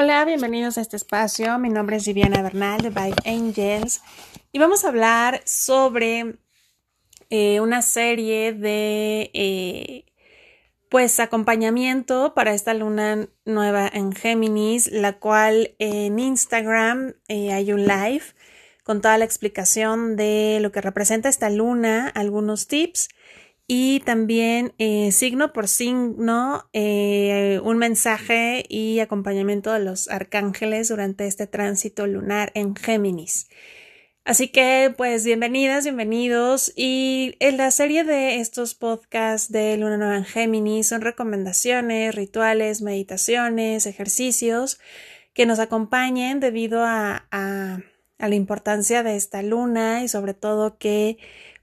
Hola, bienvenidos a este espacio. Mi nombre es Viviana Bernal de Vibe Angels y vamos a hablar sobre eh, una serie de eh, pues acompañamiento para esta luna nueva en Géminis, la cual en Instagram eh, hay un live con toda la explicación de lo que representa esta luna, algunos tips y también eh, signo por signo eh, un mensaje y acompañamiento de los arcángeles durante este tránsito lunar en Géminis. Así que pues bienvenidas, bienvenidos y en la serie de estos podcasts de Luna Nueva en Géminis son recomendaciones, rituales, meditaciones, ejercicios que nos acompañen debido a, a la importancia de esta luna y sobre todo que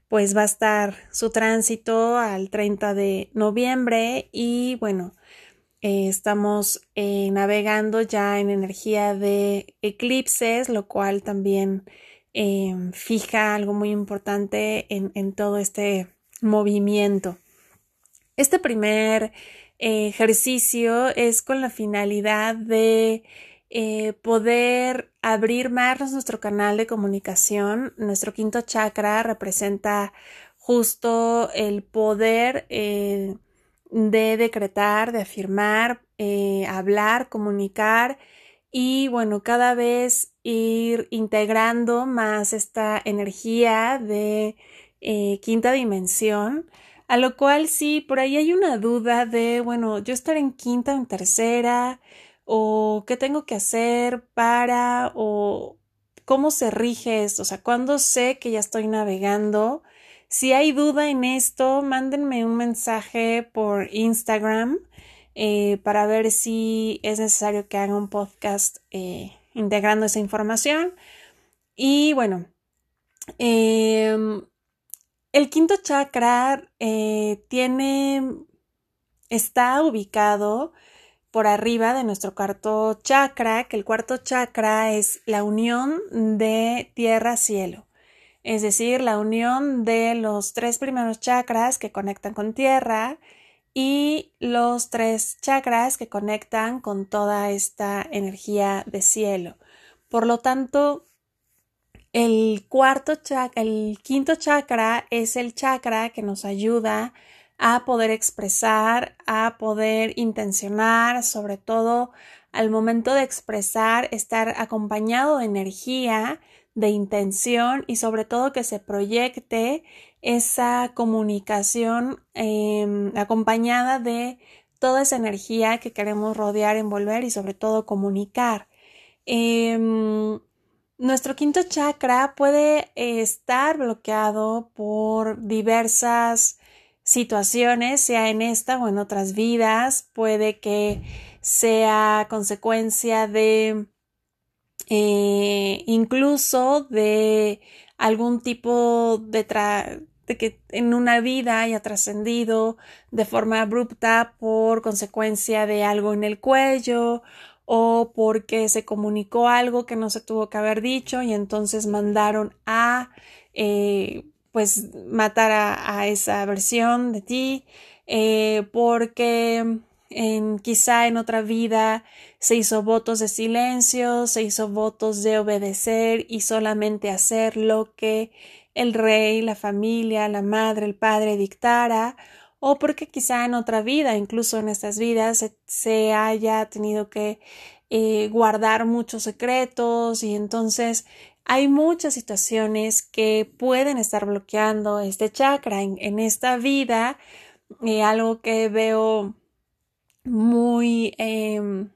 pues va a estar su tránsito al 30 de noviembre y bueno, eh, estamos eh, navegando ya en energía de eclipses, lo cual también eh, fija algo muy importante en, en, todo este movimiento. Este primer ejercicio es con la finalidad de eh, poder abrir más nuestro canal de comunicación. Nuestro quinto chakra representa justo el poder eh, de decretar, de afirmar, eh, hablar, comunicar y bueno, cada vez ir integrando más esta energía de quinta dimensión. A lo cual sí, por ahí hay una duda de, bueno, yo estar en quinta o en tercera, o qué tengo que hacer para o cómo se rige esto, o sea, cuándo sé que ya estoy navegando. Si hay duda en esto, mándenme un mensaje por Instagram eh, para ver si es necesario que haga un podcast eh, integrando esa información. Y bueno, em, el quinto chakra eh, tiene, está ubicado por arriba de nuestro cuarto chakra, que el cuarto chakra es la unión de tierra-cielo, es decir, la unión de los tres primeros chakras que conectan con tierra y los tres chakras que conectan con toda esta energía de cielo. Por lo tanto, el cuarto chakra, el quinto chakra es el chakra que nos ayuda a poder expresar, a poder intencionar, sobre todo al momento de expresar, estar acompañado de energía, de intención y sobre todo que se proyecte esa comunicación em, acompañada de toda esa energía que queremos rodear, envolver y sobre todo comunicar. Em, nuestro quinto chakra puede estar bloqueado por diversas situaciones, sea en esta o en otras vidas, puede que sea consecuencia de eh, incluso de algún tipo de, de que en una vida haya trascendido de forma abrupta por consecuencia de algo en el cuello o porque se comunicó algo que no se tuvo que haber dicho y entonces mandaron a eh, pues matar a, esa versión de ti, eh, porque en, quizá en otra vida se hizo votos de silencio, se hizo votos de obedecer y solamente hacer lo que el rey, la familia, la madre, el padre dictara, o porque quizá en otra vida, incluso en estas vidas, se, haya tenido que eh, guardar muchos secretos y entonces hay muchas situaciones que pueden estar bloqueando este chakra en, esta vida. Eh, algo que veo muy em,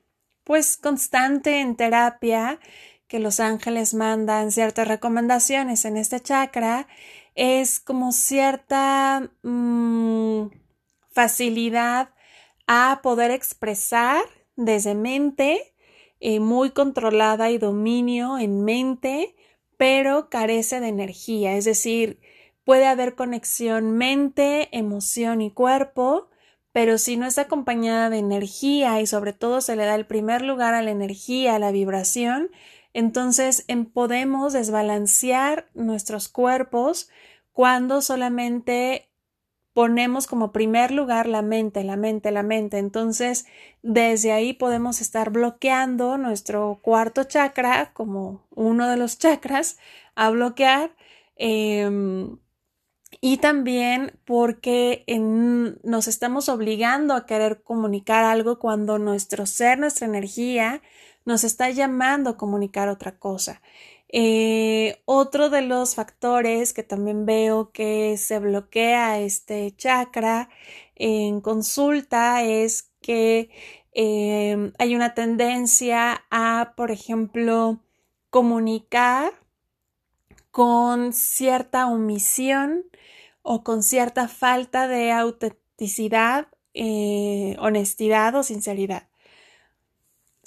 pues constante en terapia que los ángeles mandan ciertas recomendaciones en este chakra es como cierta mm, facilidad a poder expresar desde mente eh, muy controlada y dominio en mente pero carece de energía, es decir, puede haber conexión mente, emoción y cuerpo, pero si no es acompañada de energía y sobre todo se le da el primer lugar a la energía, a la vibración, entonces podemos desbalancear nuestros cuerpos cuando solamente ponemos como primer lugar la mente, la mente, la mente. Entonces, desde ahí podemos estar bloqueando nuestro cuarto chakra como uno de los chakras a bloquear. Em, y también porque nos estamos obligando a querer comunicar algo cuando nuestro ser, nuestra energía, nos está llamando a comunicar otra cosa. Eh, otro de los factores que también veo que se bloquea este chakra en consulta es que eh, hay una tendencia a, por ejemplo, comunicar con cierta omisión o con cierta falta de autenticidad, eh, honestidad o sinceridad.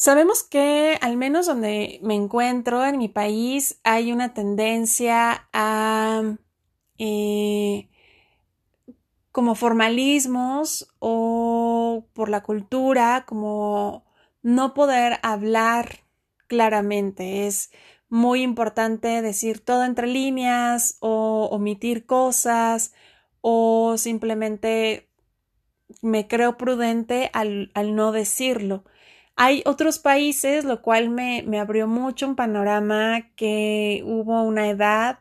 Sabemos que, al menos donde me encuentro en mi país, hay una tendencia a eh, como formalismos o por la cultura, como no poder hablar claramente. Es muy importante decir todo entre líneas o omitir cosas o simplemente me creo prudente al no decirlo. Hay otros países, lo cual me, abrió mucho un panorama que hubo una edad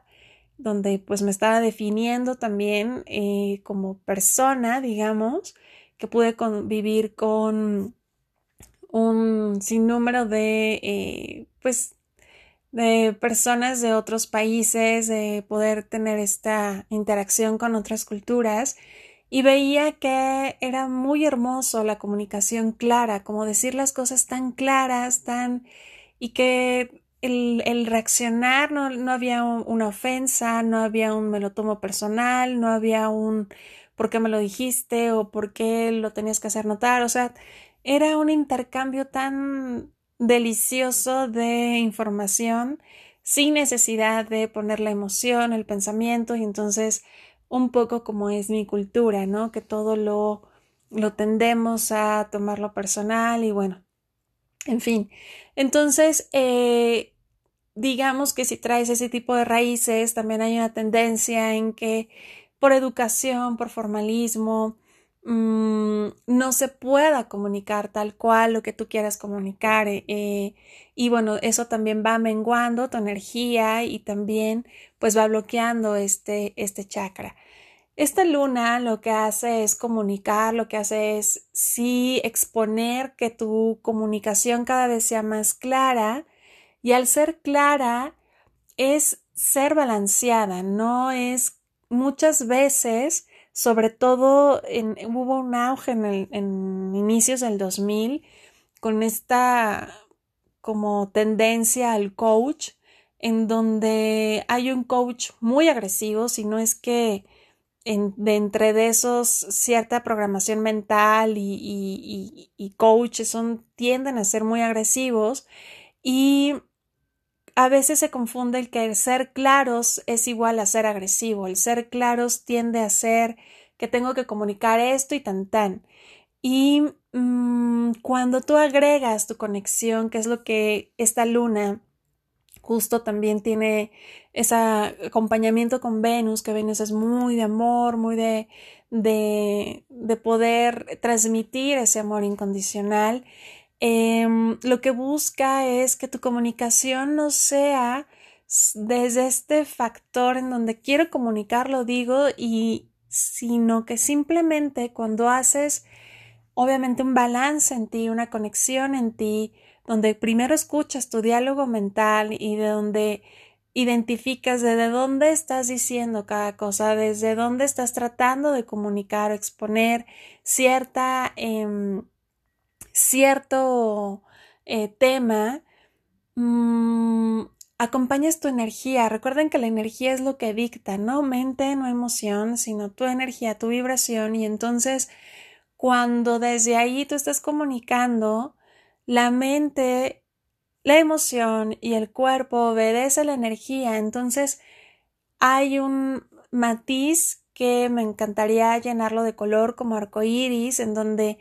donde pues me estaba definiendo también eh, como persona, digamos, que pude convivir con un sinnúmero de eh, pues de personas de otros países, de poder tener esta interacción con otras culturas y veía que era muy hermoso la comunicación clara, como decir las cosas tan claras, tan y que el, reaccionar no, no había una ofensa, no había un me lo tomo personal, no había un por qué me lo dijiste o por qué lo tenías que hacer notar, o sea, era un intercambio tan delicioso de información sin necesidad de poner la emoción, el pensamiento y entonces un poco como es mi cultura, ¿no? Que todo lo, lo tendemos a tomarlo personal y bueno, en fin. Entonces, eh, digamos que si traes ese tipo de raíces, también hay una tendencia en que por educación, por formalismo, mm, no se pueda comunicar tal cual lo que tú quieras comunicar. Eh, y bueno, eso también va menguando tu energía y también pues va bloqueando este, este chakra. Esta luna lo que hace es comunicar, lo que hace es sí exponer que tu comunicación cada vez sea más clara y al ser clara es ser balanceada, no es muchas veces, sobre todo en, hubo un auge en, inicios del 2000 con esta como tendencia al coach, en donde hay un coach muy agresivo, si no es que de entre de esos cierta programación mental y, y, y, coaches son, tienden a ser muy agresivos y a veces se confunde el que el ser claros es igual a ser agresivo. El ser claros tiende a ser que tengo que comunicar esto y tan tan. Y mm, cuando tú agregas tu conexión, que es lo que esta luna justo también tiene ese acompañamiento con Venus, que Venus es muy de amor, muy de, de, de poder transmitir ese amor incondicional. Em, lo que busca es que tu comunicación no sea desde este factor en donde quiero comunicar, lo digo, y sino que simplemente cuando haces obviamente un balance en ti, una conexión en ti, donde primero escuchas tu diálogo mental y de donde identificas desde dónde estás diciendo cada cosa, desde dónde estás tratando de comunicar o exponer cierta, em, cierto eh, tema, mm, acompañas tu energía. Recuerden que la energía es lo que dicta, no mente, no emoción, sino tu energía, tu vibración. Y entonces, cuando desde ahí tú estás comunicando, la mente, la emoción y el cuerpo obedecen la energía. Entonces hay un matiz que me encantaría llenarlo de color como iris, en donde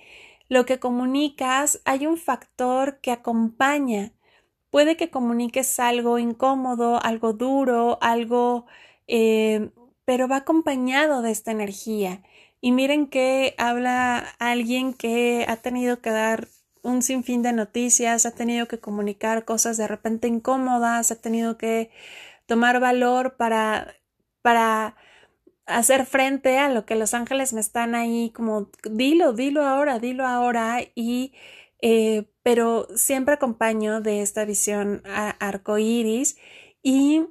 lo que comunicas hay un factor que acompaña. Puede que comuniques algo incómodo, algo duro, algo, eh, pero va acompañado de esta energía. Y miren que habla alguien que ha tenido que dar un sinfín de noticias, ha tenido que comunicar cosas de repente incómodas, ha tenido que tomar valor para, para hacer frente a lo que los ángeles me están ahí como dilo, dilo ahora, dilo ahora y eh, pero siempre acompaño de esta visión arcoíris y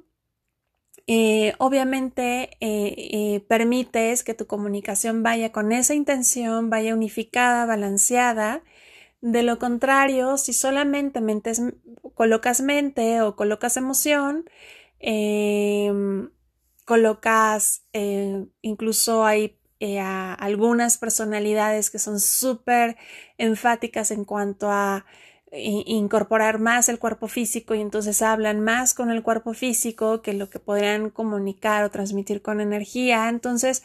eh, obviamente eh, permites que tu comunicación vaya con esa intención, vaya unificada, balanceada. De lo contrario, si solamente mentes, colocas mente o colocas emoción, em, colocas, incluso hay eh, algunas personalidades que son súper enfáticas en cuanto a incorporar más el cuerpo físico y entonces hablan más con el cuerpo físico que lo que podrían comunicar o transmitir con energía. Entonces,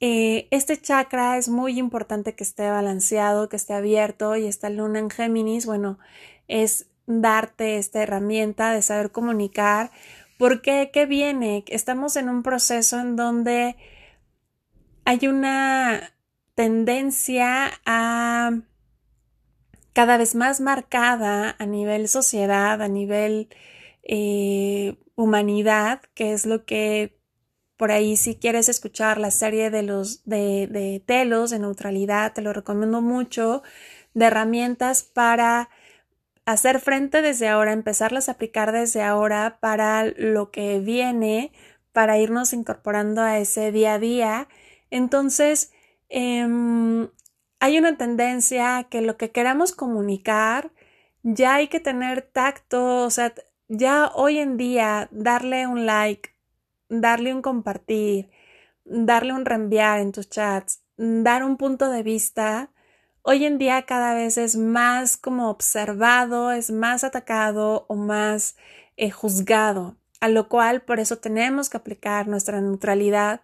eh, este chakra es muy importante que esté balanceado, que esté abierto y esta luna en Géminis, bueno, es darte esta herramienta de saber comunicar. Porque qué viene? Estamos en un proceso en donde hay una tendencia a cada vez más marcada a nivel sociedad, a nivel eh, humanidad, que es lo que por ahí si quieres escuchar la serie de los de, de telos de neutralidad, te lo recomiendo mucho, de herramientas para hacer frente desde ahora, empezarlas a aplicar desde ahora para lo que viene, para irnos incorporando a ese día a día. Entonces, em, hay una tendencia que lo que queramos comunicar, ya hay que tener tacto, o sea, ya hoy en día darle un like, darle un compartir, darle un reenviar en tus chats, dar un punto de vista, hoy en día cada vez es más como observado, es más atacado o más eh, juzgado, a lo cual por eso tenemos que aplicar nuestra neutralidad,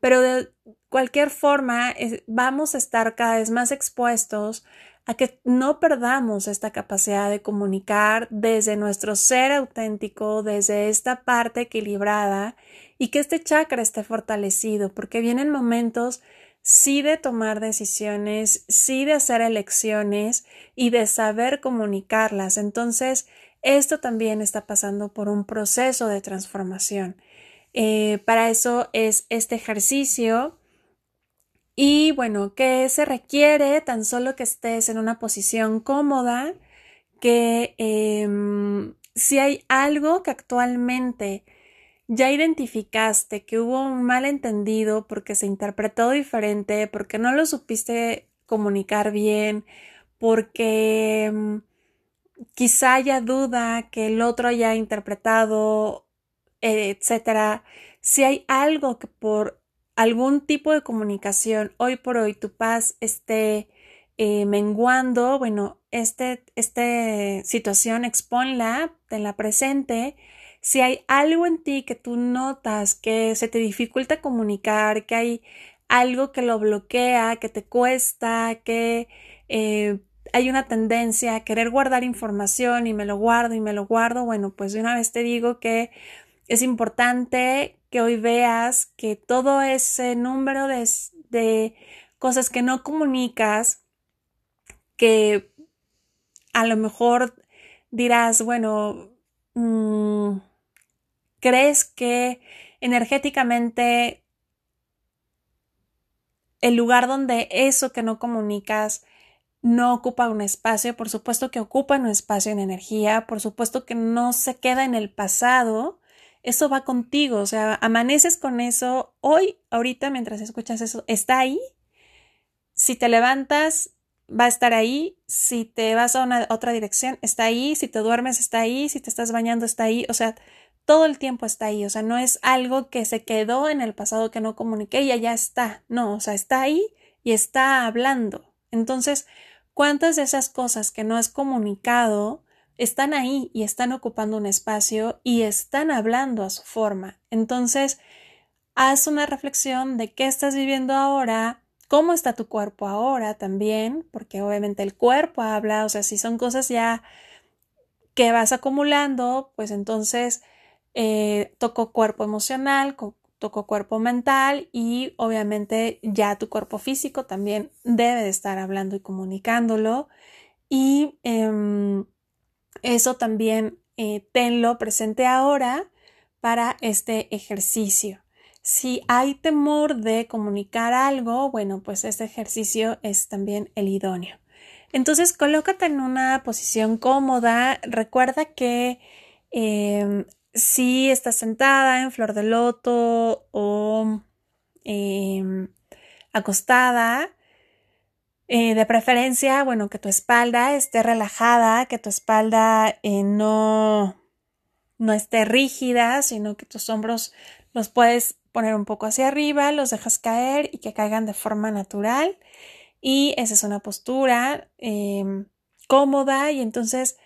pero de cualquier forma vamos a estar cada vez más expuestos a que no perdamos esta capacidad de comunicar desde nuestro ser auténtico, desde esta parte equilibrada y que este chakra esté fortalecido, porque vienen momentos sí de tomar decisiones, sí de hacer elecciones y de saber comunicarlas. Entonces, esto también está pasando por un proceso de transformación. Eh, para eso es este ejercicio y bueno, ¿qué se requiere? Tan solo que estés en una posición cómoda, que em, si hay algo que actualmente ya identificaste que hubo un malentendido porque se interpretó diferente, porque no lo supiste comunicar bien, porque em, quizá haya duda que el otro haya interpretado, etcétera. Si hay algo que por algún tipo de comunicación hoy por hoy tu paz esté eh, menguando, bueno, este, esta situación exponla, la presente. Si hay algo en ti que tú notas que se te dificulta comunicar, que hay algo que lo bloquea, que te cuesta, que eh, hay una tendencia a querer guardar información y me lo guardo y me lo guardo, bueno, pues de una vez te digo que es importante que hoy veas que todo ese número de, cosas que no comunicas, que a lo mejor dirás, bueno, mm, crees que energéticamente el lugar donde eso que no comunicas no ocupa un espacio, por supuesto que ocupa un espacio en energía, por supuesto que no se queda en el pasado, eso va contigo, o sea, amaneces con eso hoy, ahorita, mientras escuchas eso, está ahí. Si te levantas, va a estar ahí. Si te vas a una otra dirección, está ahí. Si te duermes, está ahí. Si te estás bañando, está ahí. O sea, todo el tiempo está ahí. O sea, no es algo que se quedó en el pasado que no comuniqué y allá está. No, o sea, está ahí y está hablando. Entonces, ¿cuántas de esas cosas que no has comunicado están ahí y están ocupando un espacio y están hablando a su forma. Entonces, haz una reflexión de qué estás viviendo ahora, cómo está tu cuerpo ahora también, porque obviamente el cuerpo habla, o sea, si son cosas ya que vas acumulando, pues entonces eh, toco cuerpo emocional, toco cuerpo mental y obviamente ya tu cuerpo físico también debe de estar hablando y comunicándolo y em, eso también eh, tenlo presente ahora para este ejercicio. Si hay temor de comunicar algo, bueno, pues este ejercicio es también el idóneo. Entonces, colócate en una posición cómoda. Recuerda que em, si estás sentada en flor de loto o em, acostada, eh, de preferencia, bueno, que tu espalda esté relajada, que tu espalda eh, no, no esté rígida, sino que tus hombros los puedes poner un poco hacia arriba, los dejas caer y que caigan de forma natural. Y esa es una postura em, cómoda y entonces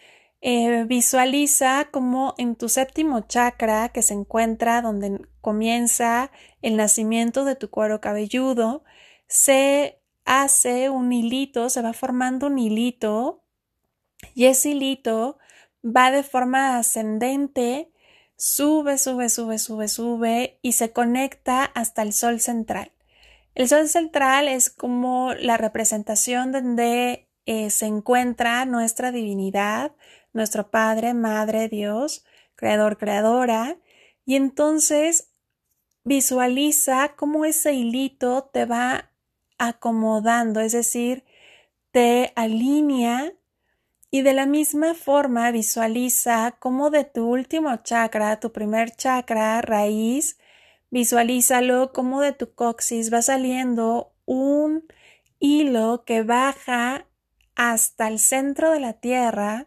eh, visualiza como en tu séptimo chakra que se encuentra donde comienza el nacimiento de tu cuero cabelludo, se hace un hilito, se va formando un hilito y ese hilito va de forma ascendente, sube, sube, sube, sube, sube y se conecta hasta el sol central. El sol central es como la representación donde eh, se encuentra nuestra divinidad, nuestro Padre, Madre, Dios, Creador, Creadora, y entonces visualiza cómo ese hilito te va acomodando, es decir, te alinea y de la misma forma visualiza cómo de tu último chakra, tu primer chakra, raíz, Visualízalo como de tu coxis va saliendo un hilo que baja hasta el centro de la tierra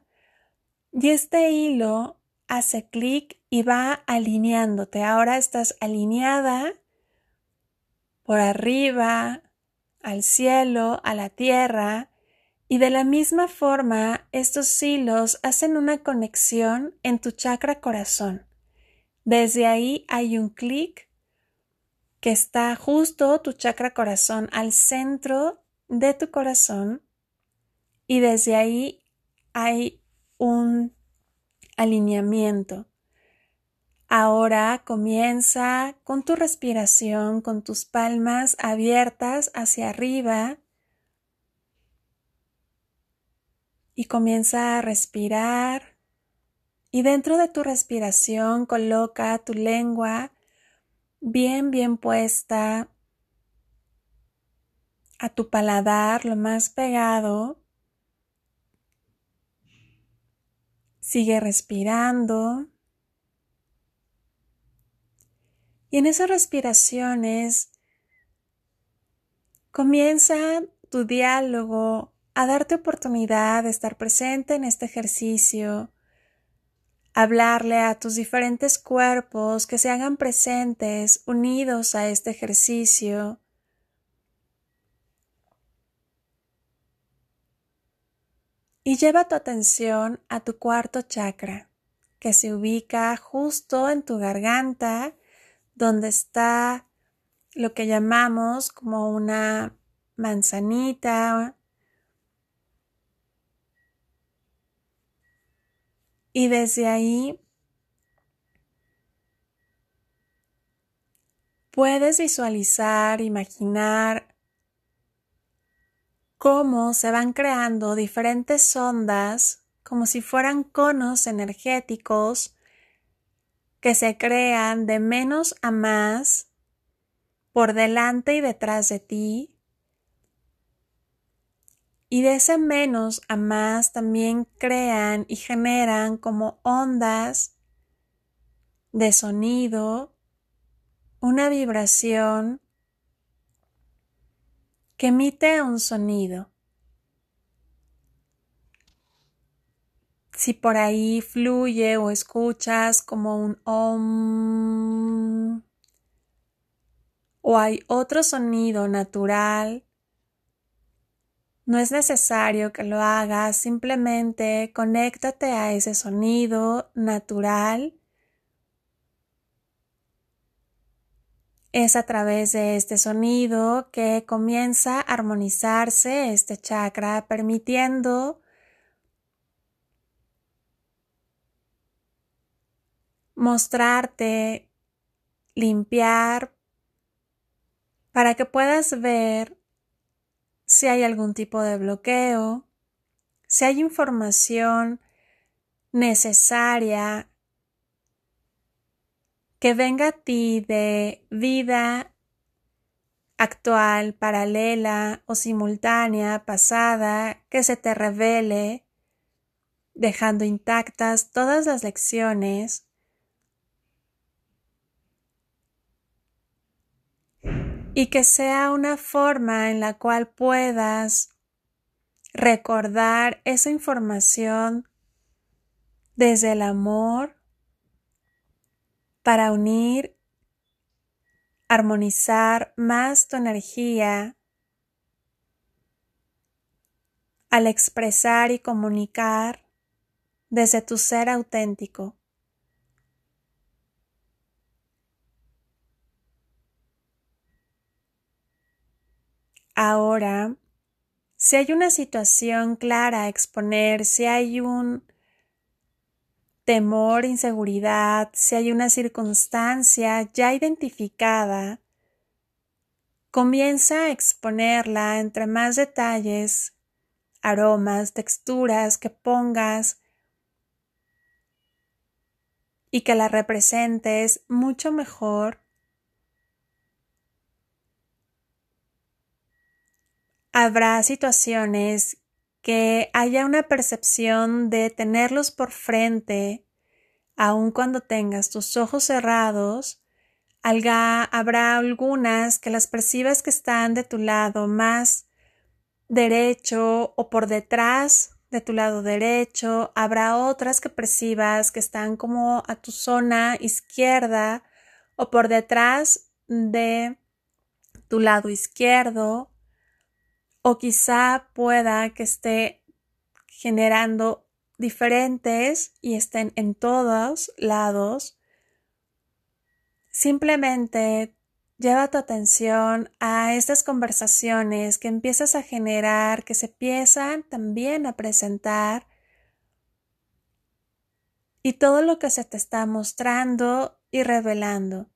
y este hilo hace clic y va alineándote. Ahora estás alineada por arriba, al cielo, a la tierra, y de la misma forma estos hilos hacen una conexión en tu chakra corazón. Desde ahí hay un clic que está justo tu chakra corazón al centro de tu corazón y desde ahí hay un alineamiento. Ahora comienza con tu respiración, con tus palmas abiertas hacia arriba y comienza a respirar. Y dentro de tu respiración coloca tu lengua bien, bien puesta a tu paladar, lo más pegado. Sigue respirando. Y en esas respiraciones comienza tu diálogo a darte oportunidad de estar presente en este ejercicio, hablarle a tus diferentes cuerpos que se hagan presentes, unidos a este ejercicio. Y lleva tu atención a tu cuarto chakra, que se ubica justo en tu garganta, donde está lo que llamamos como una manzanita. Y desde ahí puedes visualizar, imaginar cómo se van creando diferentes ondas como si fueran conos energéticos que se crean de menos a más por delante y detrás de ti. Y de ese menos a más también crean y generan como ondas de sonido, una vibración que emite un sonido. Si por ahí fluye o escuchas como un om o hay otro sonido natural no es necesario que lo hagas, simplemente conéctate a ese sonido natural. Es a través de este sonido que comienza a armonizarse este chakra, permitiendo mostrarte limpiar para que puedas ver si hay algún tipo de bloqueo, si hay información necesaria que venga a ti de vida actual, paralela o simultánea, pasada, que se te revele, dejando intactas todas las lecciones y que sea una forma en la cual puedas recordar esa información desde el amor para unir, armonizar más tu energía al expresar y comunicar desde tu ser auténtico. Ahora, si hay una situación clara a exponer, si hay un temor, inseguridad, si hay una circunstancia ya identificada, comienza a exponerla entre más detalles, aromas, texturas que pongas y que la representes mucho mejor habrá situaciones que haya una percepción de tenerlos por frente, aun cuando tengas tus ojos cerrados, habrá algunas que las percibas que están de tu lado más derecho o por detrás de tu lado derecho, habrá otras que percibas que están como a tu zona izquierda o por detrás de tu lado izquierdo o quizá pueda que esté generando diferentes y estén en todos lados. Simplemente lleva tu atención a estas conversaciones que empiezas a generar, que se empiezan también a presentar y todo lo que se te está mostrando y revelando.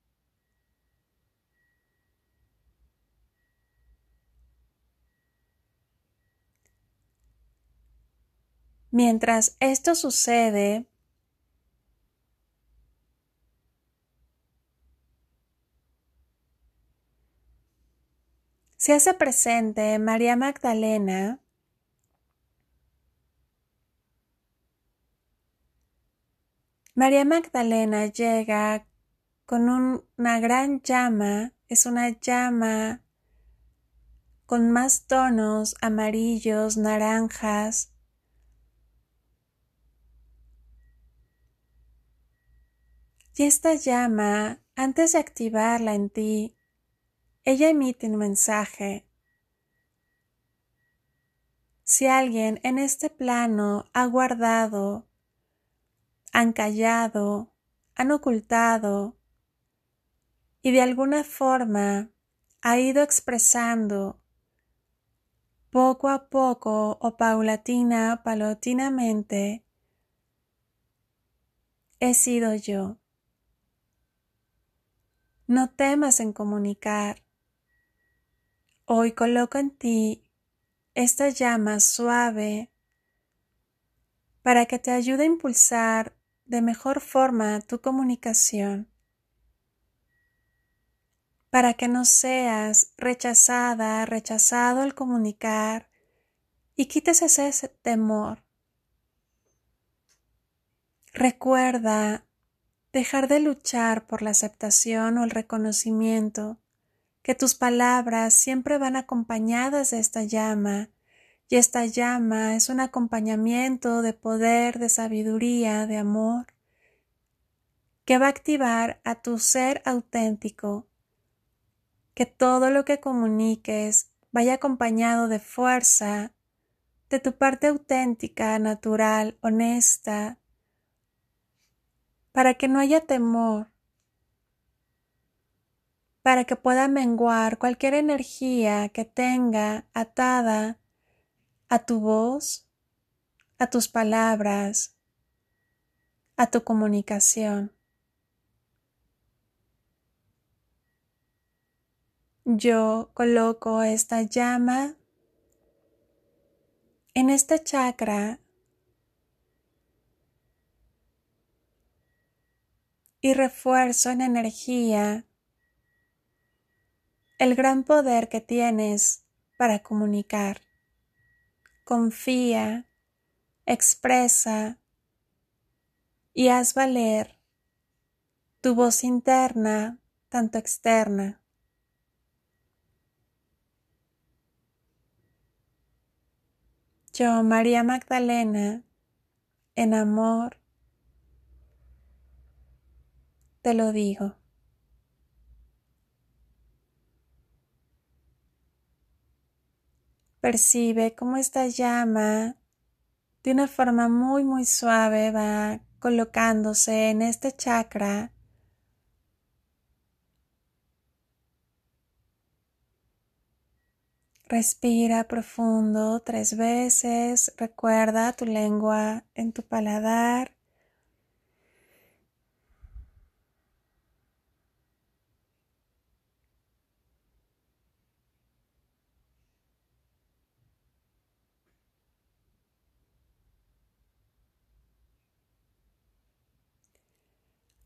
Mientras esto sucede, se hace presente María Magdalena María Magdalena llega con una gran llama, es una llama con más tonos amarillos, naranjas, Y esta llama, antes de activarla en ti, ella emite un mensaje. Si alguien en este plano ha guardado, han callado, han ocultado y de alguna forma ha ido expresando poco a poco o paulatina, paulatinamente, he sido yo. No temas en comunicar. Hoy coloco en ti esta llama suave para que te ayude a impulsar de mejor forma tu comunicación, para que no seas rechazada, rechazado al comunicar y quites ese temor. Recuerda dejar de luchar por la aceptación o el reconocimiento, que tus palabras siempre van acompañadas de esta llama, y esta llama es un acompañamiento de poder, de sabiduría, de amor, que va a activar a tu ser auténtico, que todo lo que comuniques vaya acompañado de fuerza, de tu parte auténtica, natural, honesta, para que no haya temor, para que pueda menguar cualquier energía que tenga atada a tu voz, a tus palabras, a tu comunicación. yo coloco esta llama en este chakra y refuerzo en energía el gran poder que tienes para comunicar. Confía, expresa y haz valer tu voz interna, tanto externa. Yo, María Magdalena, en amor, te lo digo. Percibe cómo esta llama de una forma muy muy suave va colocándose en este chakra Respira profundo tres veces. Recuerda tu lengua en tu paladar.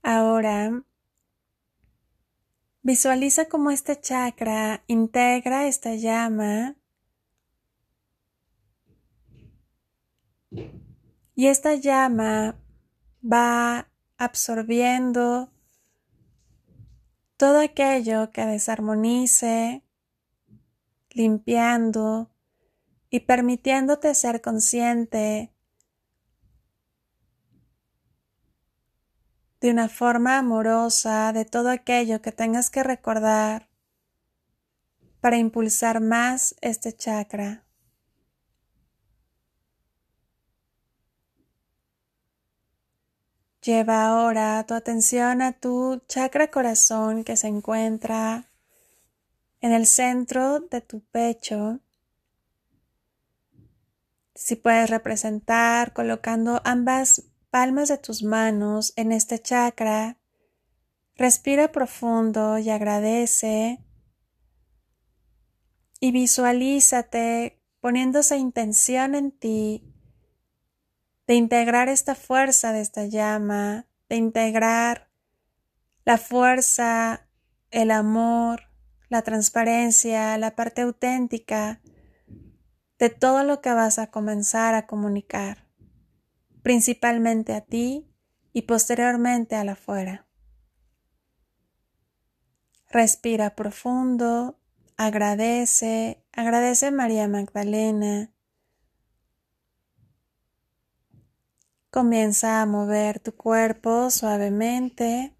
Ahora Visualiza cómo este chakra integra esta llama y esta llama va absorbiendo todo aquello que desarmonice, limpiando y permitiéndote ser consciente de una forma amorosa de todo aquello que tengas que recordar para impulsar más este chakra. Lleva ahora tu atención a tu chakra corazón que se encuentra en el centro de tu pecho. Si puedes representar colocando ambas palmas de tus manos en este chakra. Respira profundo y agradece. Y visualízate poniendo esa intención en ti de integrar esta fuerza de esta llama, de integrar la fuerza, el amor, la transparencia, la parte auténtica de todo lo que vas a comenzar a comunicar principalmente a ti y posteriormente a la afuera. Respira profundo, agradece, agradece María Magdalena. Comienza a mover tu cuerpo suavemente.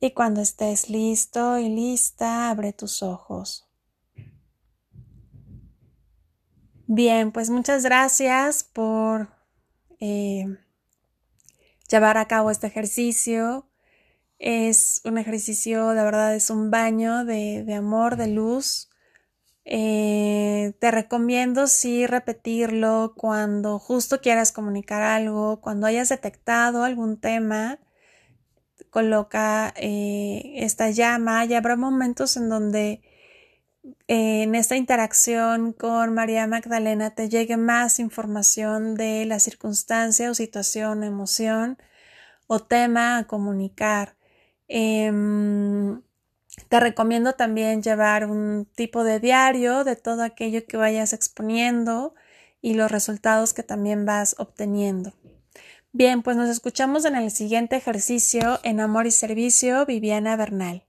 Y cuando estés listo y lista, abre tus ojos. Bien, pues muchas gracias por eh, llevar a cabo este ejercicio. Es un ejercicio, de verdad, es un baño de, amor, de luz. Eh, te recomiendo sí repetirlo cuando justo quieras comunicar algo, cuando hayas detectado algún tema, coloca eh, esta llama y habrá momentos en donde en esta interacción con María Magdalena te llegue más información de la circunstancia o situación, emoción o tema a comunicar. Em, te recomiendo también llevar un tipo de diario de todo aquello que vayas exponiendo y los resultados que también vas obteniendo. Bien, pues nos escuchamos en el siguiente ejercicio en Amor y Servicio, Viviana Bernal.